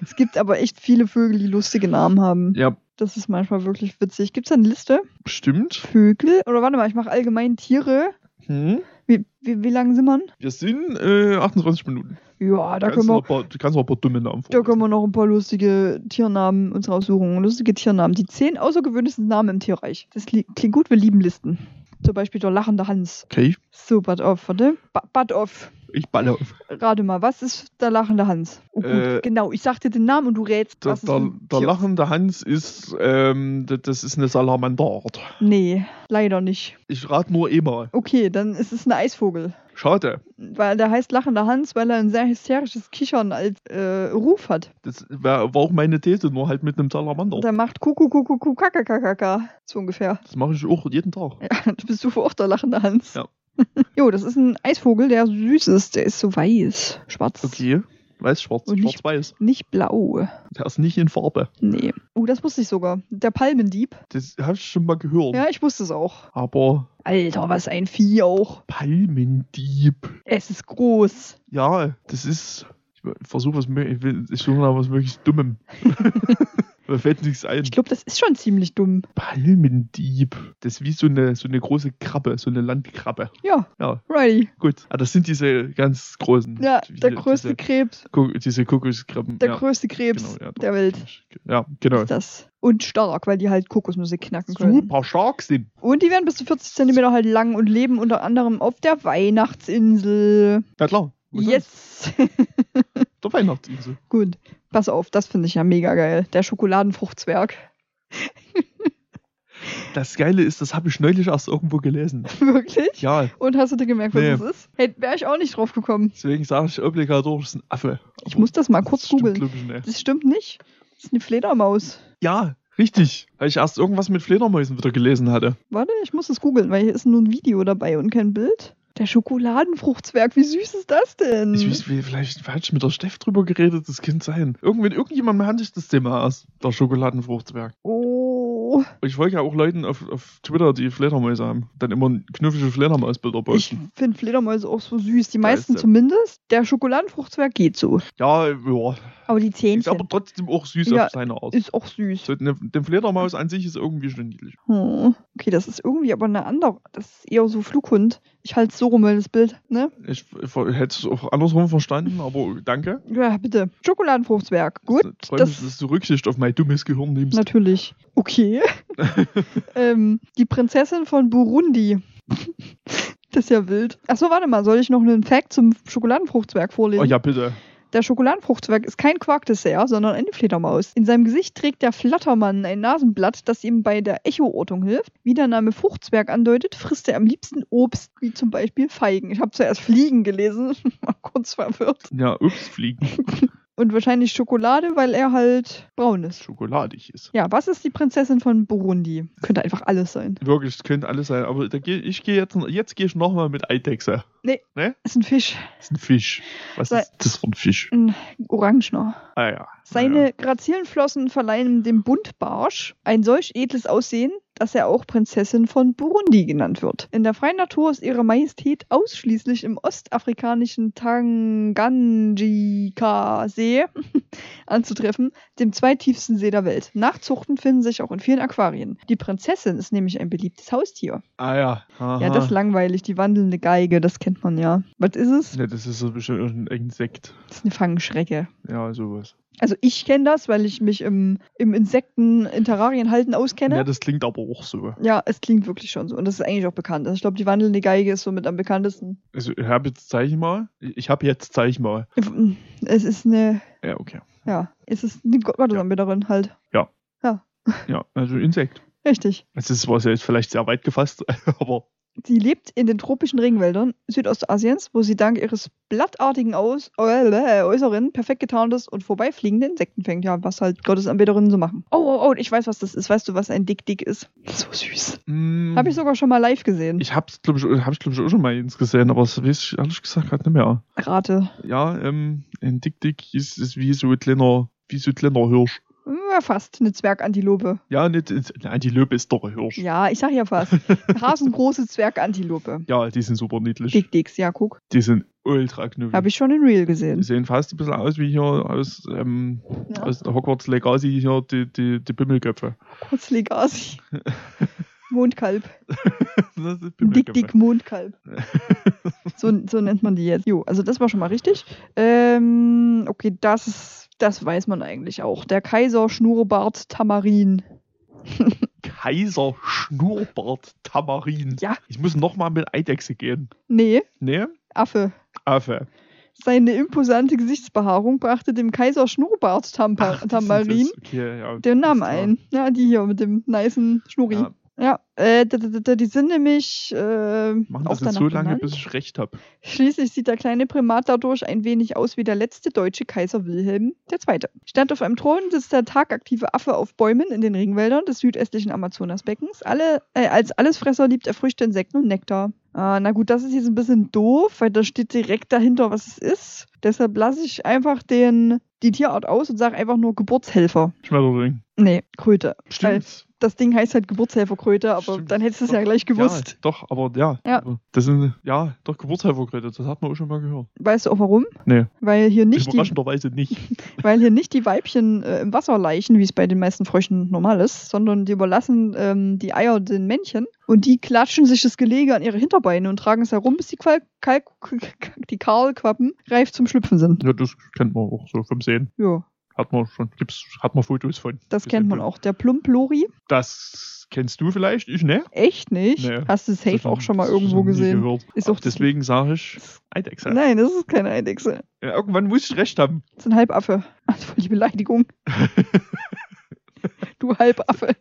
Es gibt aber echt viele Vögel, die lustige Namen haben. Ja, Das ist manchmal wirklich witzig. Gibt es eine Liste? stimmt. Vögel? Oder warte mal, ich mache allgemein Tiere. Hm. Wie, wie, wie lang sind wir? Wir sind äh, 28 Minuten. Ja, da kannst können, wir, noch ein paar, du kannst noch ein paar dumme Namen da können vorlesen. wir noch ein paar lustige Tiernamen uns raussuchen. Lustige Tiernamen. Die zehn außergewöhnlichsten Namen im Tierreich. Das li- klingt gut, wir lieben Listen. Zum Beispiel der lachende Hans. Okay, So, Bad off, warte. Ba Bad off. Ich balle auf. Rate mal, was ist der lachende Hans? Oh, gut, Äh, genau, ich sag dir den Namen und du rätst, Der, was der, der Tier lachende Hans ist, ähm, das ist eine Salamanderart. Nee, leider nicht. Ich rate nur immer. Okay, dann ist es ein Eisvogel. Schade. Weil der heißt lachender Hans, weil er ein sehr hysterisches Kichern als äh, Ruf hat. Das wär, war auch meine These, nur halt mit einem Salamander. Der macht Kuckuck, Kuckuck, Kuckuck, Kakakakaka. So ungefähr. Das mache ich auch jeden Tag. Ja, bist du auch der lachende Hans. Ja. jo, das ist ein Eisvogel, der süß ist. Der ist so weiß. Schwarz. Okay. Weiß-schwarz. Und nicht- Schwarz-weiß. Nicht blau. Der ist nicht in Farbe. Nee. Oh, das wusste ich sogar. Der Palmendieb. Das habe ich schon mal gehört. Ja, ich wusste es auch. Aber Alter, was ein Vieh auch. Palmendieb. Es ist groß. Ja, das ist. Ich versuche was ich will- ich suche nach was möglichst Dummem. Mir fällt nichts ein. Ich glaube, das ist schon ziemlich dumm. Palmendieb. Das ist wie so eine, so eine große Krabbe, so eine Landkrabbe. Ja, Ja, righty. gut. Ah, das sind diese ganz großen. Ja, diese, der größte Diese, Krebs. Ku- diese Kokoskrabben. Der ja, größte Krebs genau, ja, der. Welt. Ja, genau. Ist das. Und stark, weil die halt Kokosnüsse knacken können. Super stark sind. Und die werden bis zu 40 cm halt lang und leben unter anderem auf der Weihnachtsinsel. Ja klar. Yes. Der Weihnachtsinsel. Gut. Pass auf, das finde ich ja mega geil. Der Schokoladenfruchtzwerg. Das Geile ist, das habe ich neulich erst irgendwo gelesen. Wirklich? Ja, Und hast du dir gemerkt, was Nee. das ist? Hey, wäre ich auch nicht drauf gekommen. deswegen sage ich obligatorisch, das ist ein Affe. Ich Aber muss das mal kurz das googeln. ich. Das stimmt nicht. Das ist eine Fledermaus. Ja, richtig. Weil ich erst irgendwas mit Fledermäusen wieder gelesen hatte. Warte, ich muss das googeln, weil hier ist nur ein Video dabei und kein Bild. Der Schokoladenfruchtzwerg, wie süß ist das denn? Ich weiß, wie, vielleicht ich mit der Steff drüber geredet, das kann sein. Irgendwie, irgendjemand handelt sich das Thema aus, der Schokoladenfruchtzwerg. oh, Ich folge ja auch Leuten auf, auf Twitter, die Fledermäuse haben. Dann immer knuffige Fledermausbilder ich posten. finde Fledermäuse auch so süß. Die meisten Geilste. zumindest. Der Schokoladenfruchtzwerg geht so. Ja, ja. Aber die Ist Zähnchen aber trotzdem auch süß Ja, auf seine Art. ist auch süß. So, ne, den Fledermaus an sich ist irgendwie schon niedlich. Hm. Okay, das ist irgendwie aber eine andere. Das ist eher so Flughund. Ich halte es so rum, das Bild, ne? Ich, ich hätte es auch andersrum verstanden, aber danke. Ja, bitte. Schokoladenfruchtzwerg. Gut. Ich freue mich, Das, dass du Rücksicht auf mein dummes Gehirn nimmst. natürlich. Okay. ähm, die Prinzessin von Burundi. das ist ja wild. Achso, warte mal. Soll ich noch einen Fact zum Schokoladenfruchtzwerg vorlesen? Oh ja, bitte. Der Schokoladenfruchtzwerg ist kein Quarkdessert, sondern eine Fledermaus. In seinem Gesicht trägt der Flattermann ein Nasenblatt, das ihm bei der Echoortung hilft. Wie der Name Fruchtzwerg andeutet, frisst er am liebsten Obst, wie zum Beispiel Feigen. Ich habe zuerst Fliegen gelesen, war kurz verwirrt. Ja, ups, fliegen. Und wahrscheinlich Schokolade, weil er halt braun ist. Schokoladig ist. Ja, was ist die Prinzessin von Burundi? Könnte einfach alles sein. Wirklich, es könnte alles sein. Aber da geh, ich gehe jetzt, jetzt gehe ich nochmal mit Eidechse. Ist ein Fisch. Ist ein Fisch. Was Sei- ist das für ein Fisch? Ein Orangener. Ah ja. Seine Ja. grazilen Flossen verleihen dem Buntbarsch ein solch edles Aussehen, dass er auch Prinzessin von Burundi genannt wird. In der freien Natur ist ihre Majestät ausschließlich im ostafrikanischen Tanganjika-See anzutreffen, dem zweitiefsten See der Welt. Nachzuchten finden sich auch in vielen Aquarien. Die Prinzessin ist nämlich ein beliebtes Haustier. Ah ja. Aha. Ja, das ist langweilig, die wandelnde Geige, das kennt man ja. Was ist es? Ne, das ist so bestimmt irgendein Insekt. Das ist eine Fangschrecke. Ja, sowas. Also ich kenne das, weil ich mich im, im Insekten, in Terrarien halten auskenne. Ja, das klingt aber auch so. Ja, es klingt wirklich schon so. Und das ist eigentlich auch bekannt. Also ich glaube, die wandelnde Geige ist somit am bekanntesten. Also, ich habe jetzt Zeig mal. Ich habe jetzt Zeig mal. Es ist eine, Ja, okay. ja, es ist eine Gottesanbeterin halt. Ja, also Insekt. Richtig. Das ist was jetzt vielleicht sehr weit gefasst, aber Sie lebt in den tropischen Regenwäldern Südostasiens, wo sie dank ihres blattartigen Aus äh, Äußeren perfekt getarntes und vorbeifliegende Insekten fängt. Ja, was halt Gottesanbeterinnen so machen. Oh, oh, oh, ich weiß, was das ist. Weißt du, was ein Dick-Dick ist? So süß. mm, Habe ich sogar schon mal live gesehen. Ich hab's, glaube ich, hab ich, glaub ich, auch schon mal ins gesehen, aber das weiß ich ehrlich gesagt gerade nicht mehr. Rate. Ja, ähm, ein Dick Dick ist, ist wie so ein kleiner, wie so ein kleiner Hirsch. Ja, fast eine Zwergantilope. Ja, eine Antilope ist doch ein Hirsch. Ja, ich sag ja fast. Rasengroße Zwergantilope. Ja, die sind super niedlich. Dick Dicks, ja, guck. Die sind ultra knuffig. Habe ich schon in Real Die gesehen. sehen fast ein bisschen aus wie hier aus, ähm, Ja. aus Hogwarts Legacy hier die, die, die Bimmelköpfe. Kurz Legacy. Mondkalb. Dick. Dick Mondkalb. So, so nennt man die jetzt. Jo, also das war schon mal richtig. Ähm, okay, das ist, das weiß man eigentlich auch. Der Kaiser Schnurrbart Tamarin. Kaiser Schnurrbart Tamarin. Ja. Ich muss nochmal mit Eidechse gehen. Nee, Ne? Affe. Affe. Seine imposante Gesichtsbehaarung brachte dem Kaiser Schnurrbart Ach, Tamarin. Okay, ja, den Namen ein. Ja, die hier mit dem nicen Schnurri. Ja. Ja, äh, die sind nämlich äh, Machen auch das jetzt so lange, benannt. bis ich recht habe. Schließlich sieht der kleine Primat dadurch ein wenig aus wie der letzte deutsche Kaiser Wilhelm II. Stand auf einem Thron sitzt der tagaktive Affe auf Bäumen in den Regenwäldern des südöstlichen Amazonasbeckens. Alle, äh, als Allesfresser liebt er Früchte, Insekten und Nektar. Äh, na gut, das ist jetzt ein bisschen doof, weil da steht direkt dahinter, was es ist. Deshalb lasse ich einfach den, die Tierart aus und sage einfach nur Geburtshelfer. Schmetterling. Nee, Kröte. Weil Stimmt. Das Ding heißt halt Geburtshelferkröte, aber Stimmt. dann hättest du es ja gleich gewusst. Ja, doch, aber ja. Ja. Das sind, ja, doch Geburtshelferkröte, das hat man auch schon mal gehört. Weißt du auch warum? Nee. Weil hier nicht die Überraschenderweise nicht. Weil hier nicht die Weibchen äh, im Wasser laichen, wie es bei den meisten Fröschen normal ist, sondern die überlassen ähm, die Eier den Männchen und die klatschen sich das Gelege an ihre Hinterbeine und tragen es herum, bis die, Qual Kal die Kahlquappen reif zum Schlüpfen sind. Ja, das kennt man auch so vom Sehen. Ja, Hat man schon, gibt's, hat man Fotos von. das kennt man auch. Der Plumplori? Das kennst du vielleicht, ich ne? Echt nicht? Nee. Hast du safe auch schon mal irgendwo gesehen? Gehört. Ist auch deswegen sage ich Eidechse. Nein, das ist keine Eidechse. Ja, irgendwann muss ich recht haben. Das ist ein Halbaffe. Also voll die Beleidigung. du Halbaffe.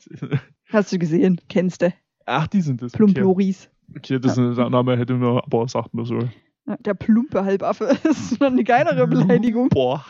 Hast du gesehen? Kennst du? Ach, die sind das. Okay, Plumploris. okay das ist der Name hätte mir, aber sagt mir so. Ja, Der plumpe Halbaffe. Das ist noch eine geilere Beleidigung. Boah,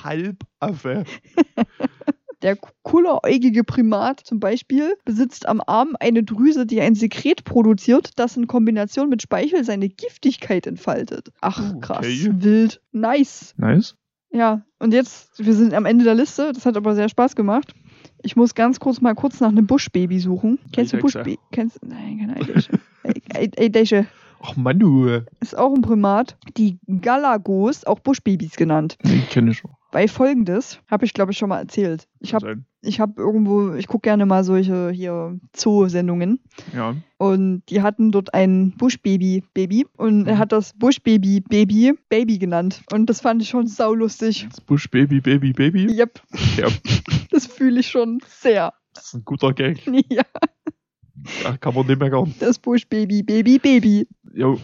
Halbaffe. Der kulleräugige Primat zum Beispiel besitzt am Arm eine Drüse, die ein Sekret produziert, das in Kombination mit Speichel seine Giftigkeit entfaltet. Ach, Oh, krass. okay. Wild. Nice. Nice. Ja, und jetzt, wir sind am Ende der Liste. Das hat aber sehr Spaß gemacht. Ich muss ganz kurz mal kurz nach einem Buschbaby suchen. Kennst du. Buschbaby? Kennst Nein, keine Eidechse. Ei- Eidechse Ach, Manu. ist auch ein Primat. Die Galagos, auch Buschbabys genannt. Den kenne ich schon. Weil folgendes, habe ich glaube ich schon mal erzählt. Ich habe ich habe irgendwo, ich gucke gerne mal solche hier Zoo-Sendungen Ja. und die hatten dort ein Buschbaby-Baby und er Mhm. hat das Buschbaby-Baby Baby genannt und das fand ich schon saulustig. Das Bush Baby, Baby, Baby. Yep, Ja, das fühle ich schon sehr. das ist ein guter Gag. Ja, Da kann man nicht meckern. das Buschbaby-Baby Baby Jo,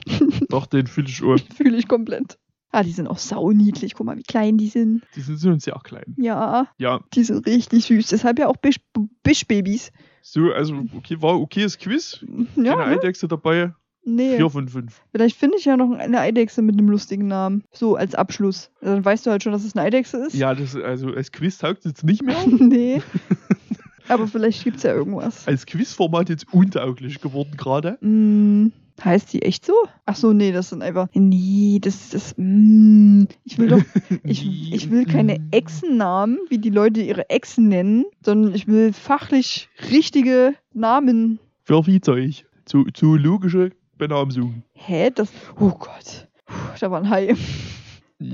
doch, den fühle ich auch. fühle ich komplett. Ah, die sind auch sauniedlich. Guck mal, wie klein die sind. Die sind so sehr klein. Ja, Ja, die sind richtig süß. Deshalb ja auch Bisch- Bischbabys. so, also, okay, war okayes Quiz. Ja, Keine ne? Eidechse dabei. nee. Vier von fünf. Vielleicht finde ich ja noch eine Eidechse mit einem lustigen Namen. So als Abschluss. Dann weißt du halt schon, dass es eine Eidechse ist. Ja, das, also als Quiz taugt es jetzt nicht mehr. nee. Aber vielleicht gibt es ja irgendwas. Als Quizformat jetzt untauglich geworden gerade. Mm, heißt die echt so? Ach so, nee, das sind einfach. Nee, das ist. Mm, ich will doch. Ich, ich will keine Echsennamen, wie die Leute ihre Echsen nennen, sondern ich will fachlich richtige Namen. Für Viehzeug. Zo zoologische Benamsung. Hä? Das. Oh Gott. Puh, da war ein Hai.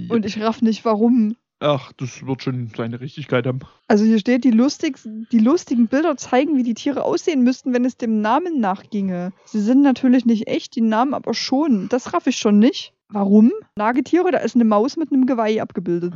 Und ich raff nicht, warum. Ach, das wird schon seine Richtigkeit haben. Also hier steht, die, lustig, die lustigen Bilder zeigen, wie die Tiere aussehen müssten, wenn es dem Namen nachginge. Sie sind natürlich nicht echt, die Namen aber schon. Das raff ich schon nicht. Warum? Nagetiere, da ist eine Maus mit einem Geweih abgebildet.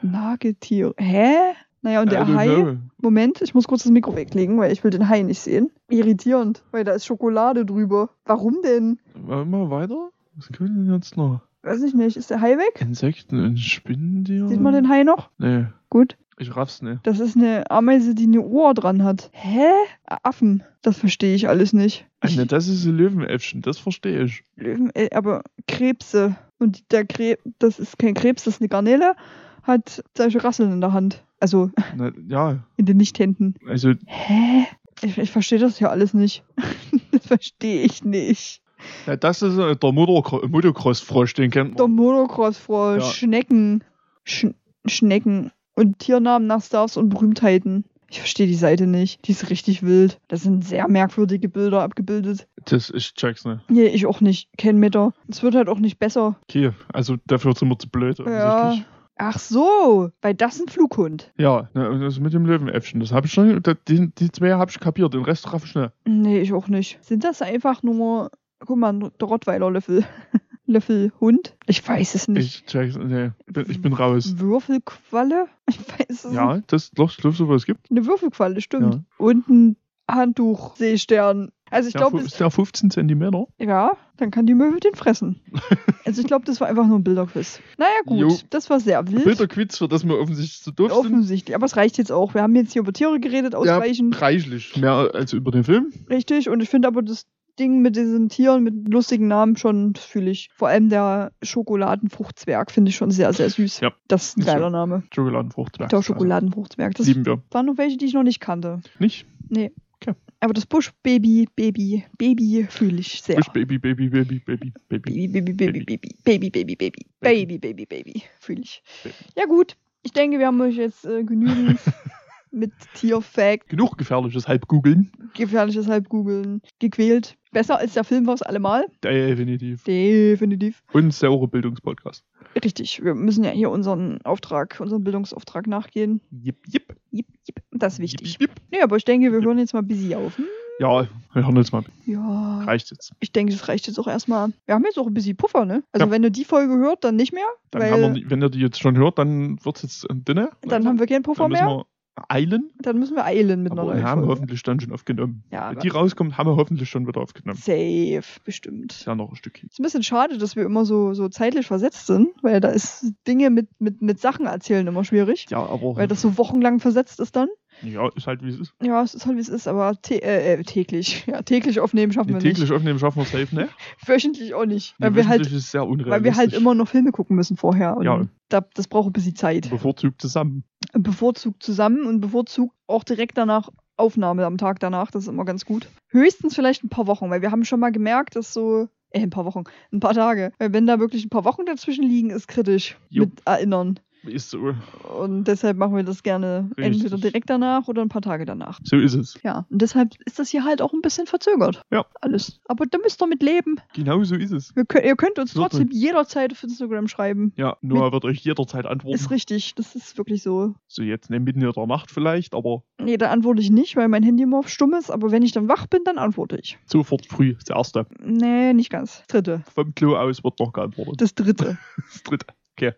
Nagetiere. Hä? Naja, und der Hai. know. Moment, ich muss kurz das Mikro weglegen, weil ich will den Hai nicht sehen. Irritierend, weil da ist Schokolade drüber. Warum denn? Wollen wir weiter? Was können wir denn jetzt noch? Weiß ich nicht. Ist der Hai weg? Insekten und Spinnentiere? Sieht man den Hai noch? Nee, Gut. ich raff's nicht. Das ist eine Ameise, die eine Ohr dran hat. Hä? Affen. Das verstehe ich alles nicht. Ah, Ich, ne, das ist ein Löwenäffchen, das verstehe ich. Löwen, äh, aber Krebse. Und der Krebs, das ist kein Krebs, das ist eine Garnele, hat solche Rasseln in der Hand. Also Na, ja, in den Nichthänden. also Hä? Ich, ich verstehe das ja alles nicht. das verstehe ich nicht. Ja, das ist äh, der Motocro- Motocross-Frosch, den kennt Der man. Motocross-Frosch, Ja. Schnecken. Sch Schnecken. Und Tiernamen nach Stars und Berühmtheiten. Ich verstehe die Seite nicht. Die ist richtig wild. Da sind sehr merkwürdige Bilder abgebildet. Das ich check's nicht. Nee, ich auch nicht. Kein Meter. Es wird halt auch nicht besser. Okay, also dafür sind wir zu blöd. Ja. Ach so, weil das ist ein Flughund. Ja, das mit dem Löwenäffchen, das habe ich schon, die, die zwei habe ich kapiert, den Rest raff ich nicht. Nee, ich auch nicht. Sind das einfach nur, guck mal, der Rottweiler-Löffel. Löffelhund? Ich weiß es nicht. Ich check's, nee, bin, ich bin raus. Würfelqualle? Ich weiß es Ja, das, doch, ich glaube, so was gibt. Eine Würfelqualle, stimmt. Ja. Und ein Handtuch, Seestern. Also ich Der glaube, ist der 15 Zentimeter? ja, dann kann die Möwe den fressen. also ich glaube, das war einfach nur ein Bilderquiz. Naja, gut, Jo. das war sehr wild. Bilderquiz, für das wir offensichtlich zu doof sind. Offensichtlich. Aber es reicht jetzt auch. Wir haben jetzt hier über Tiere geredet, ausreichend. Ja, reichlich. Mehr als über den Film. Richtig. Und ich finde aber das Ding mit diesen Tieren mit lustigen Namen schon, fühle ich. Vor allem der Schokoladenfruchtzwerg finde ich schon sehr, sehr süß. Ja. Das ist ein so. geiler Name. Schokoladenfrucht. Der Schokoladenfruchtzwerg. Das Lieben wir. waren noch welche, die ich noch nicht kannte. Nicht? Nee. Okay. Aber das Busch-Baby, Baby, Baby fühle ich sehr. Bush Baby, Baby, Baby, Baby, Baby. Baby, Baby, Baby, Baby, Baby, Baby, Baby, Baby, Baby, Baby, fühle ich. Baby. Ja gut, ich denke, wir haben euch jetzt äh, genügend mit Tierfact, Genug gefährliches Halbgoogeln. gefährliches Halbgoogeln gequält. Besser als der Film war es allemal. Definitiv. Definitiv. Und saure Bildungspodcast. Richtig, wir müssen ja hier unseren Auftrag, unseren Bildungsauftrag nachgehen. Jip, jip. Jip, jip, das ist wichtig. Jip, jip. Nee, aber ich denke, wir hören jetzt mal busy auf. Hm? Ja, wir hören jetzt mal. Ja. Reicht jetzt. Ich denke, das reicht jetzt auch erstmal. Wir haben jetzt auch ein bisschen Puffer, ne? Also Ja. wenn ihr die Folge hört, dann nicht mehr. Dann weil haben wir, wenn ihr die jetzt schon hört, dann wird es jetzt ein Dinner. dann haben wir keinen Puffer mehr. Eilen. Dann müssen wir eilen mit einer Aber wir haben Folge. hoffentlich dann schon aufgenommen. Ja, Wenn die rauskommt, haben wir hoffentlich schon wieder aufgenommen. Safe, bestimmt. Ist ja noch ein Stückchen. Ist ein bisschen schade, dass wir immer so, so zeitlich versetzt sind, weil da ist Dinge mit, mit, mit Sachen erzählen immer schwierig. Ja, aber Weil das so wochenlang versetzt ist dann. Ja, ist halt wie es ist. Ja, es ist halt wie es ist, aber tä äh, äh, täglich. Ja, täglich aufnehmen schaffen wir täglich aufnehmen schaffen wir safe, ne? nicht. Wöchentlich auch nicht. Nee, Weil wir, halt, ist sehr unrealistisch. weil wir halt immer noch Filme gucken müssen vorher. Ja. da, das braucht ein bisschen Zeit. bevorzugt zusammen. bevorzugt zusammen und bevorzugt auch direkt danach Aufnahme am Tag danach. Das ist immer ganz gut. Höchstens vielleicht ein paar Wochen, weil wir haben schon mal gemerkt, dass so. Äh, ein paar Wochen, ein paar Tage. Weil wenn da wirklich ein paar Wochen dazwischen liegen, ist kritisch. Jo. Mit Erinnern. Ist so. Und deshalb machen wir das gerne Richtig. entweder direkt danach oder ein paar Tage danach. So ist es. Ja, und deshalb ist das hier halt auch ein bisschen verzögert. Ja. Alles. Aber da müsst ihr mit leben. Genau so ist es. Wir könnt, ihr könnt uns Wird trotzdem jederzeit auf Instagram schreiben. Ja, Noah wird euch jederzeit antworten. Ist richtig, das ist wirklich so. So jetzt ne, mitten in der Nacht vielleicht, aber Nee, da antworte ich nicht, weil mein Handy immer auf stumm ist. Aber wenn ich dann wach bin, dann antworte ich. sofort früh. Das erste. Nee, nicht ganz. Dritte. Vom Klo aus wird noch geantwortet. Das dritte. Das dritte. Okay.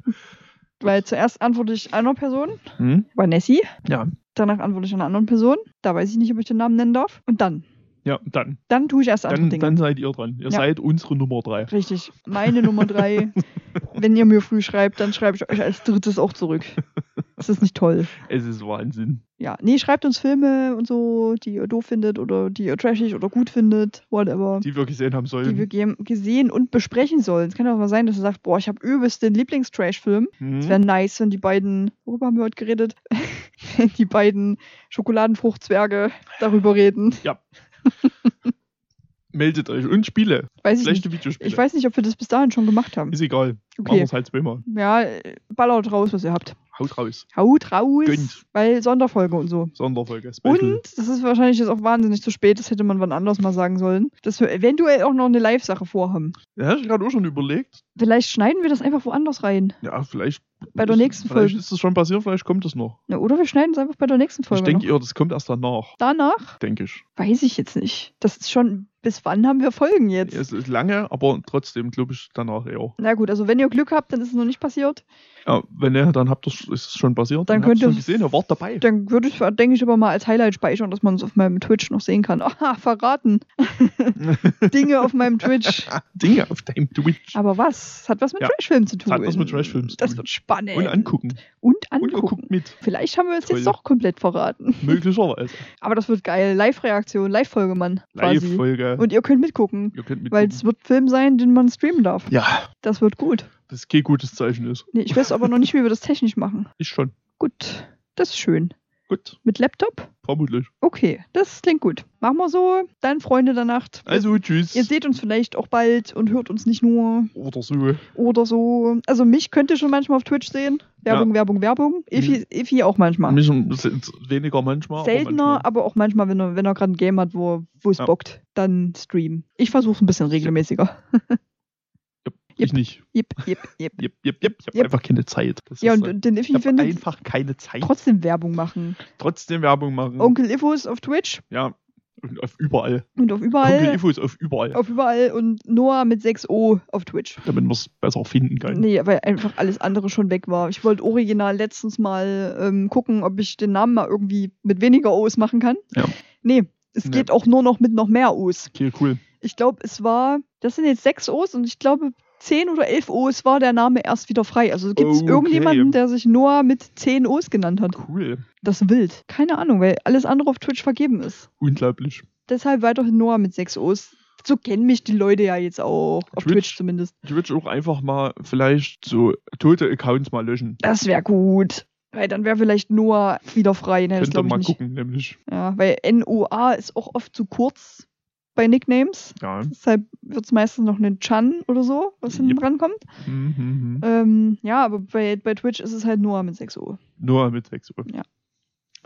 Weil zuerst antworte ich einer Person, Hm? bei Nessie. Ja. Danach antworte ich einer anderen Person. Da weiß ich nicht, ob ich den Namen nennen darf. Und dann. Ja, dann. Dann tue ich erst andere Dann, Dinge. dann seid ihr dran. Ihr Ja. seid unsere Nummer drei. Richtig. Meine Nummer drei. Wenn ihr mir früh schreibt, dann schreibe ich euch als drittes auch zurück. Das ist nicht toll. Es ist Wahnsinn. Ja, nee, schreibt uns Filme und so, die ihr doof findet oder die ihr trashig oder gut findet, whatever. Die wir gesehen haben die sollen. wir ge gesehen und besprechen sollen. Es kann auch mal sein, dass ihr sagt, boah, ich habe übelst den Lieblingstrash-Film. Hm? Es wäre nice, wenn die beiden, worüber haben wir heute geredet? wenn die beiden Schokoladenfruchtzwerge darüber reden. Meldet euch und Spiele. Weiß ich. Schlechte Videospiele. Ich weiß nicht, ob wir das bis dahin schon gemacht haben. Ist egal. Machen Okay. wir es halt zweimal. Ja, ballert raus, was ihr habt. Haut raus. Haut raus. Gönnt. Weil Sonderfolge und so. Sonderfolge. Special. Und, das ist wahrscheinlich jetzt auch wahnsinnig zu spät, das hätte man wann anders mal sagen sollen, dass wir eventuell auch noch eine Live-Sache vorhaben. Ja, hab ich gerade auch schon überlegt. Vielleicht schneiden wir das einfach woanders rein. Ja, vielleicht. Bei der nächsten Vielleicht Folge. ist es schon passiert, vielleicht kommt es noch. Ja, oder wir schneiden es einfach bei der nächsten Folge. ich denke eher, das kommt erst danach. Danach Denke ich. weiß ich jetzt nicht. Das ist schon, bis wann haben wir Folgen jetzt? Es ist lange, aber trotzdem glaube ich danach eher. Na gut, also wenn ihr Glück habt, dann ist es noch nicht passiert. Ja, wenn ihr, dann habt ihr ist es schon passiert. Dann habt könnt ihr ihr- gesehen, ihr wart dabei. Dann würde ich, denke ich, aber mal als Highlight speichern, dass man es auf meinem Twitch noch sehen kann. Aha, verraten. Dinge auf meinem Twitch. Dinge auf deinem Twitch. Aber was? Hat was mit Ja, Trashfilmen zu tun. hat was mit Trashfilmen zu Das tun. wird spannend. Und angucken. Und Und angucken. guckt mit. Vielleicht haben wir es Toll. jetzt doch komplett verraten. Möglicherweise. Aber das wird geil. Live-Reaktion, Live-Folge, Mann. Live-Folge. Und ihr könnt mitgucken. Ihr könnt Weil mitgucken. es wird Film sein, den man streamen darf. Ja, Das wird gut. das kein gutes Zeichen ist. Nee, ich weiß aber noch nicht, wie wir das technisch machen. Ich schon. Gut, das ist schön. Gut, Mit Laptop? vermutlich. Okay, das klingt gut. Machen wir so. Dann Freunde der Nacht. Also, tschüss. Ihr seht uns vielleicht auch bald und hört uns nicht nur Oder so. oder so. Also mich könnt ihr schon manchmal auf Twitch sehen. Werbung, Werbung, Werbung. Effi, Effi auch manchmal. Mich ein bisschen weniger manchmal. Seltener, aber auch manchmal, wenn er, wenn er gerade ein Game hat, wo, wo es Ja. bockt, dann streamen. Ich versuche es ein bisschen regelmäßiger. Ich nicht. Jip, jip, jip. Jep, jep, jep. Ich habe einfach keine Zeit. Das Ja, und, und den habe findet einfach keine Zeit. trotzdem Werbung machen. Trotzdem Werbung machen. Onkel Iffos auf Twitch Ja. Und auf überall. und auf Onkel überall. Infos auf überall. Auf überall und Noah mit 6O auf Twitch. Damit man es besser finden kann. Nee, weil einfach alles andere schon weg war. Ich wollte original letztens mal ähm, gucken, ob ich den Namen mal irgendwie mit weniger O's machen kann. Ja. Nee, es Nee. geht auch nur noch mit noch mehr O's. Okay, cool. Ich glaube, es war, das sind jetzt sechs O's und ich glaube, 10 oder 11 O's war der Name erst wieder frei. Also gibt es Okay. irgendjemanden, der sich Noah mit 10 O's genannt hat. Cool. Das ist wild. Keine Ahnung, weil alles andere auf Twitch vergeben ist. Unglaublich. Deshalb weiterhin Noah mit 6 O's. So kennen mich die Leute ja jetzt auch. Auf Twitch. Twitch zumindest. Würde auch einfach mal vielleicht so tote Accounts mal löschen. Das wäre gut. Weil dann wäre vielleicht Noah wieder frei. Ne, Könnt ihr mal nicht. gucken, nämlich. Ja, weil NOA ist auch oft zu kurz bei Nicknames. Ja. Deshalb wird es meistens noch ein Chan oder so, was hinten Yep. dran kommt. Mhm, mhm. Ähm, ja, aber bei, bei Twitch ist es halt Noah mit 6 O. Nur mit 6 Uhr.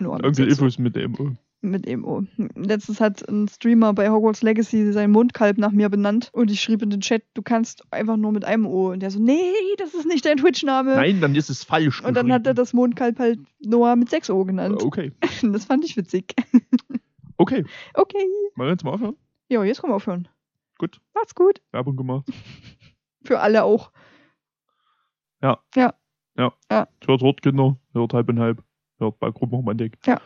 Noah mit Onkel 6 O. Infos mit dem O. Mit EMO. Letztens hat ein Streamer bei Hogwarts Legacy sein Mundkalb nach mir benannt und ich schrieb in den Chat, du kannst einfach nur mit einem O. Und der so, nee, das ist nicht dein Twitch-Name. Nein, dann ist es falsch. Und dann hat er das Mondkalb halt Noah mit 6 O genannt. Okay. Das fand ich witzig. Okay. Okay. Wollen wir jetzt mal aufhören? Ja, jetzt können wir aufhören. Gut. Macht's gut. Werbung gemacht. Für alle auch. Hört, hört, Kinder. Hört halb und halb. Hört bei Gruppenromantik. Ja.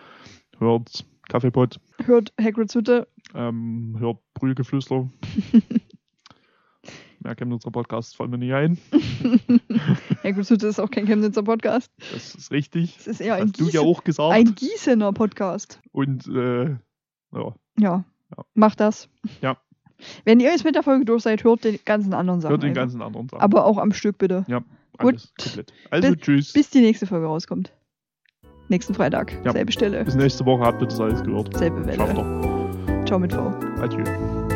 Hört Kaffeepot. Hört Hagrid's Hütte. Ähm, hört Brühlgeflüster. Mehr Chemnitzer Podcast fallen mir nicht ein. Hagrid's Hütte ist auch kein Chemnitzer Podcast. Das ist richtig. Es ist eher Das ein, ja Gießen, auch gesagt. ein Gießener Podcast. Und äh, Ja. ja, Ja. Macht das. Ja. Wenn ihr jetzt mit der Folge durch seid, hört den ganzen anderen Sachen. hört den einfach. ganzen anderen Sachen. Aber auch am Stück bitte. ja, gut. alles komplett. Also tschüss. Bis die nächste Folge rauskommt. Nächsten Freitag. Ja. Selbe Stelle. Bis nächste Woche habt ihr das alles gehört. Selbe Schafft Welle. ihr. Ciao mit V. Adieu.